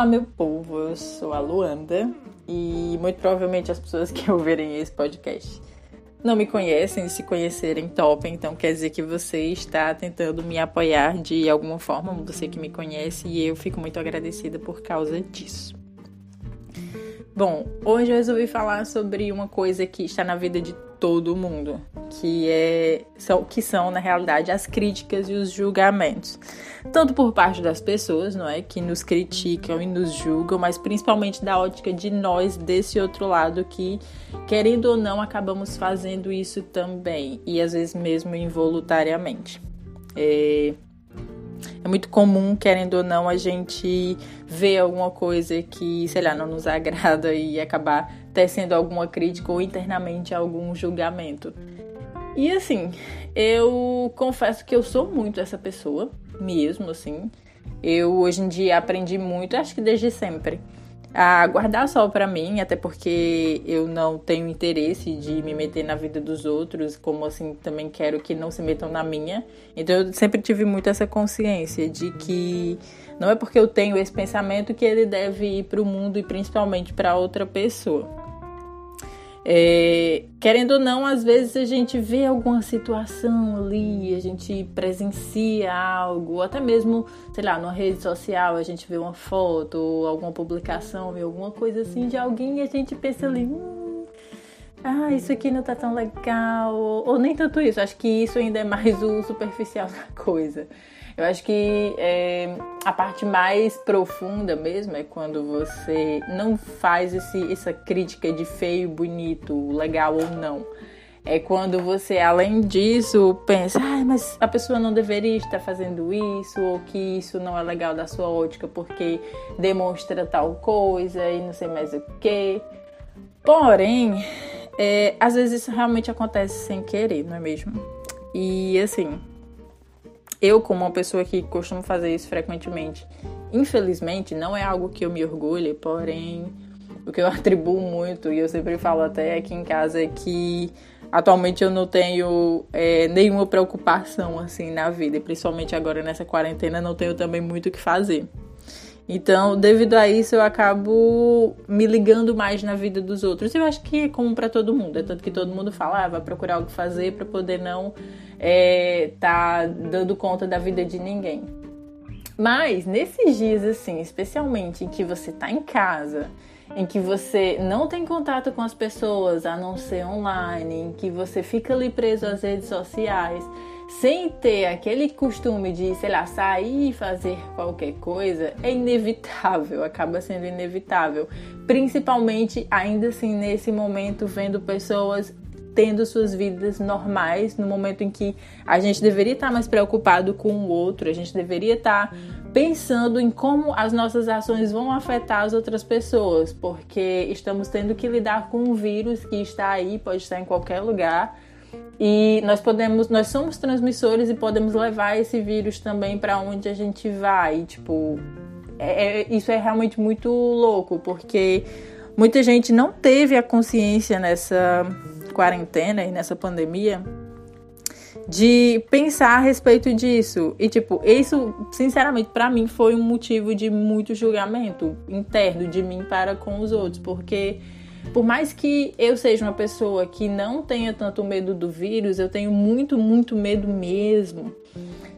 Olá, meu povo, eu sou a Luanda e muito provavelmente as pessoas que ouvirem esse podcast não me conhecem, se conhecerem, top, então quer dizer que você está tentando me apoiar de alguma forma, você que me conhece, e eu fico muito agradecida por causa disso. Bom, hoje eu resolvi falar sobre uma coisa que está na vida de todo mundo, que é são, que são na realidade as críticas e os julgamentos, tanto por parte das pessoas, não é, que nos criticam e nos julgam, mas principalmente da ótica de nós desse outro lado que querendo ou não acabamos fazendo isso também e às vezes mesmo involuntariamente. É, é muito comum, querendo ou não, a gente ver alguma coisa que, sei lá, não nos agrada e acabar tecendo alguma crítica ou internamente algum julgamento. E assim, eu confesso que eu sou muito essa pessoa, mesmo assim. Eu hoje em dia aprendi muito, acho que desde sempre a guardar só para mim, até porque eu não tenho interesse de me meter na vida dos outros, como assim também quero que não se metam na minha. Então eu sempre tive muito essa consciência de que não é porque eu tenho esse pensamento que ele deve ir para o mundo e principalmente para outra pessoa. É, querendo ou não, às vezes a gente vê alguma situação ali, a gente presencia algo, ou até mesmo, sei lá, numa rede social, a gente vê uma foto, ou alguma publicação, vê alguma coisa assim de alguém e a gente pensa ali, hum, ah, isso aqui não tá tão legal, ou, ou nem tanto isso, acho que isso ainda é mais o superficial da coisa. Eu acho que é, a parte mais profunda mesmo é quando você não faz esse, essa crítica de feio, bonito, legal ou não. É quando você, além disso, pensa, ah, mas a pessoa não deveria estar fazendo isso, ou que isso não é legal da sua ótica porque demonstra tal coisa e não sei mais o que. Porém, é, às vezes isso realmente acontece sem querer, não é mesmo? E assim, eu, como uma pessoa que costumo fazer isso frequentemente, infelizmente não é algo que eu me orgulhe, porém o que eu atribuo muito, e eu sempre falo até aqui em casa, é que atualmente eu não tenho é, nenhuma preocupação assim na vida, e principalmente agora nessa quarentena não tenho também muito o que fazer. Então, devido a isso, eu acabo me ligando mais na vida dos outros. Eu acho que é comum para todo mundo. É tanto que todo mundo fala, ah, vai procurar algo fazer para poder não é, tá dando conta da vida de ninguém. Mas nesses dias assim, especialmente em que você tá em casa, em que você não tem contato com as pessoas a não ser online, em que você fica ali preso às redes sociais, sem ter aquele costume de, sei lá, sair e fazer qualquer coisa, é inevitável, acaba sendo inevitável. Principalmente ainda assim nesse momento vendo pessoas tendo suas vidas normais no momento em que a gente deveria estar mais preocupado com o outro, a gente deveria estar pensando em como as nossas ações vão afetar as outras pessoas, porque estamos tendo que lidar com um vírus que está aí, pode estar em qualquer lugar. E nós podemos, nós somos transmissores e podemos levar esse vírus também para onde a gente vai. Tipo, é, é, isso é realmente muito louco, porque muita gente não teve a consciência nessa quarentena e nessa pandemia de pensar a respeito disso. E, tipo, isso, sinceramente, para mim foi um motivo de muito julgamento interno de mim para com os outros, porque por mais que eu seja uma pessoa que não tenha tanto medo do vírus, eu tenho muito, muito medo mesmo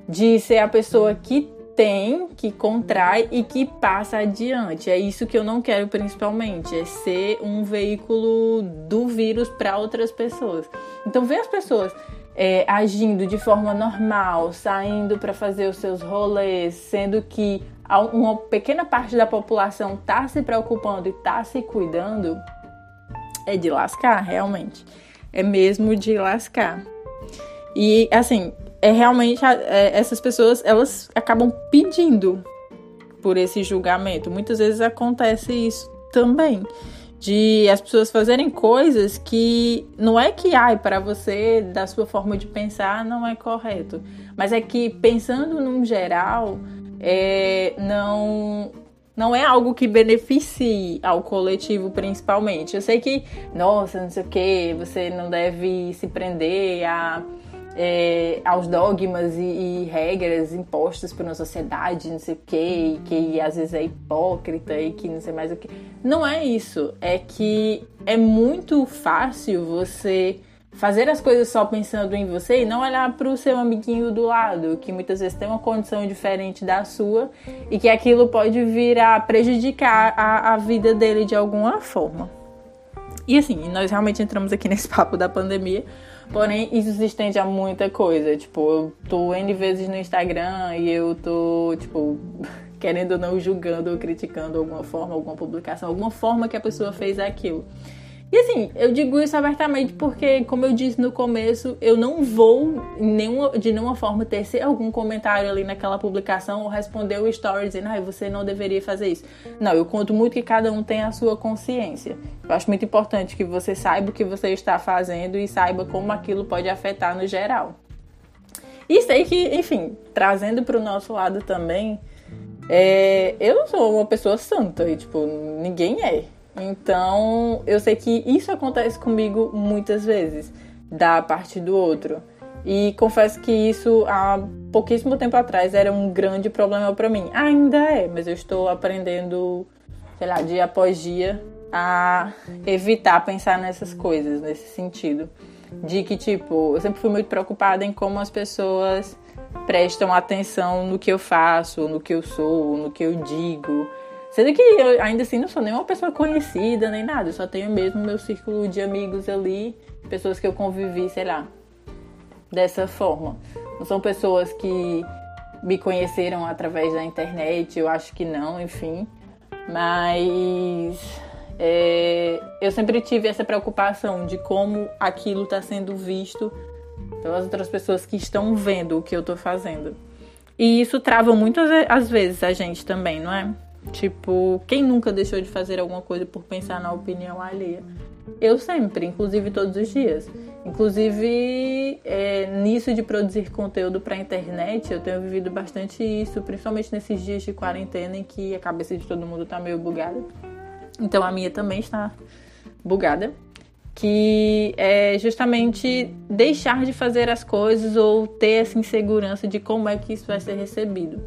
de ser a pessoa que tem, que contrai e que passa adiante. É isso que eu não quero principalmente, é ser um veículo do vírus para outras pessoas. Então ver as pessoas é, agindo de forma normal, saindo para fazer os seus rolês, sendo que uma pequena parte da população está se preocupando e está se cuidando, é de lascar, realmente. É mesmo de lascar. E assim, é realmente é, essas pessoas elas acabam pedindo por esse julgamento. Muitas vezes acontece isso também de as pessoas fazerem coisas que não é que ai para você da sua forma de pensar não é correto, mas é que pensando num geral é, não não é algo que beneficie ao coletivo principalmente. Eu sei que, nossa, não sei o que, você não deve se prender a, é, aos dogmas e, e, regras impostas por uma sociedade, não sei o que, que às vezes é hipócrita e que não sei mais o que. Não é isso. É que é muito fácil você fazer as coisas só pensando em você e não olhar para o seu amiguinho do lado, que muitas vezes tem uma condição diferente da sua e que aquilo pode vir a prejudicar a, a vida dele de alguma forma. E assim, nós realmente entramos aqui nesse papo da pandemia, porém isso se estende a muita coisa. Tipo, eu tô N vezes no Instagram e eu tô, tipo, querendo ou não julgando ou criticando alguma forma, alguma publicação, alguma forma que a pessoa fez aquilo. E assim, eu digo isso abertamente porque, como eu disse no começo, eu não vou nenhuma, de nenhuma forma tecer algum comentário ali naquela publicação ou responder o story dizendo, ah, você não deveria fazer isso. Não, eu conto muito que cada um tem a sua consciência. Eu acho muito importante que você saiba o que você está fazendo e saiba como aquilo pode afetar no geral. E sei que, enfim, trazendo para o nosso lado também, é, eu sou uma pessoa santa e, tipo, ninguém é. Então, eu sei que isso acontece comigo muitas vezes, da parte do outro. E confesso que isso há pouquíssimo tempo atrás era um grande problema para mim. Ainda é, mas eu estou aprendendo, sei lá, dia após dia a evitar pensar nessas coisas, nesse sentido. De que, tipo, eu sempre fui muito preocupada em como as pessoas prestam atenção no que eu faço, no que eu sou, no que eu digo. Sendo que eu ainda assim não sou nem uma pessoa conhecida, nem nada. Eu só tenho mesmo meu círculo de amigos ali, pessoas que eu convivi, sei lá, dessa forma. Não são pessoas que me conheceram através da internet, eu acho que não, enfim. Mas é, eu sempre tive essa preocupação de como aquilo está sendo visto pelas outras pessoas que estão vendo o que eu estou fazendo. E isso trava muitas vezes a gente também, não é? Tipo, quem nunca deixou de fazer alguma coisa por pensar na opinião alheia? Eu sempre, inclusive todos os dias. Inclusive, é, nisso de produzir conteúdo para a internet, eu tenho vivido bastante isso, principalmente nesses dias de quarentena em que a cabeça de todo mundo está meio bugada. Então a minha também está bugada. Que é justamente deixar de fazer as coisas ou ter essa insegurança de como é que isso vai ser recebido.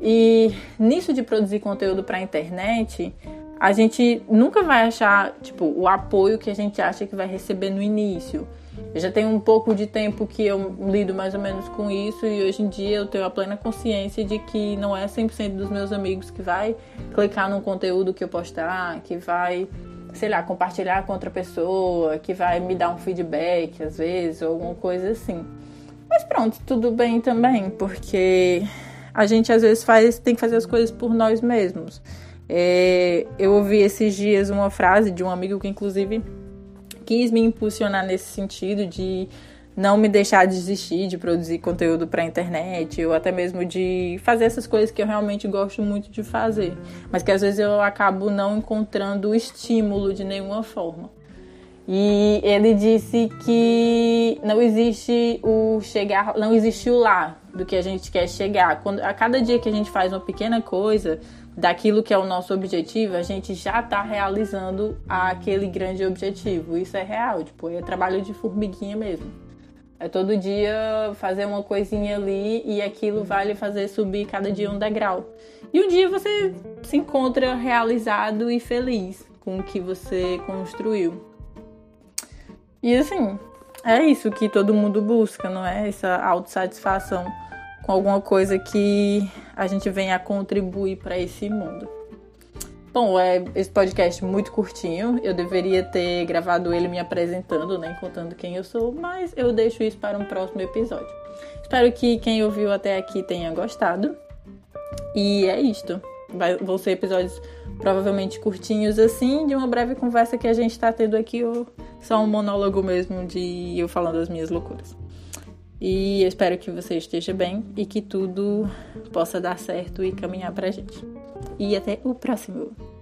E nisso de produzir conteúdo para a internet, a gente nunca vai achar, tipo, o apoio que a gente acha que vai receber no início. Eu já tenho um pouco de tempo que eu lido mais ou menos com isso e hoje em dia eu tenho a plena consciência de que não é 100% dos meus amigos que vai clicar no conteúdo que eu postar, que vai, sei lá, compartilhar com outra pessoa, que vai me dar um feedback às vezes ou alguma coisa assim. Mas pronto, tudo bem também, porque a gente às vezes faz, tem que fazer as coisas por nós mesmos. É, eu ouvi esses dias uma frase de um amigo que, inclusive, quis me impulsionar nesse sentido de não me deixar desistir de produzir conteúdo para internet ou até mesmo de fazer essas coisas que eu realmente gosto muito de fazer, mas que às vezes eu acabo não encontrando estímulo de nenhuma forma. E ele disse que não existe o chegar, não existe o lá do que a gente quer chegar. Quando, a cada dia que a gente faz uma pequena coisa daquilo que é o nosso objetivo, a gente já está realizando aquele grande objetivo. Isso é real, tipo, é trabalho de formiguinha mesmo. É todo dia fazer uma coisinha ali e aquilo vai lhe fazer subir cada dia um degrau. E um dia você se encontra realizado e feliz com o que você construiu. E assim, é isso que todo mundo busca, não é? Essa autossatisfação com alguma coisa que a gente venha a contribuir para esse mundo. Bom, é esse podcast muito curtinho. Eu deveria ter gravado ele me apresentando, né, contando quem eu sou, mas eu deixo isso para um próximo episódio. Espero que quem ouviu até aqui tenha gostado. E é isto. Vai, vão ser episódios provavelmente curtinhos assim, de uma breve conversa que a gente está tendo aqui, ou só um monólogo mesmo de eu falando as minhas loucuras. E eu espero que você esteja bem e que tudo possa dar certo e caminhar pra gente. E até o próximo!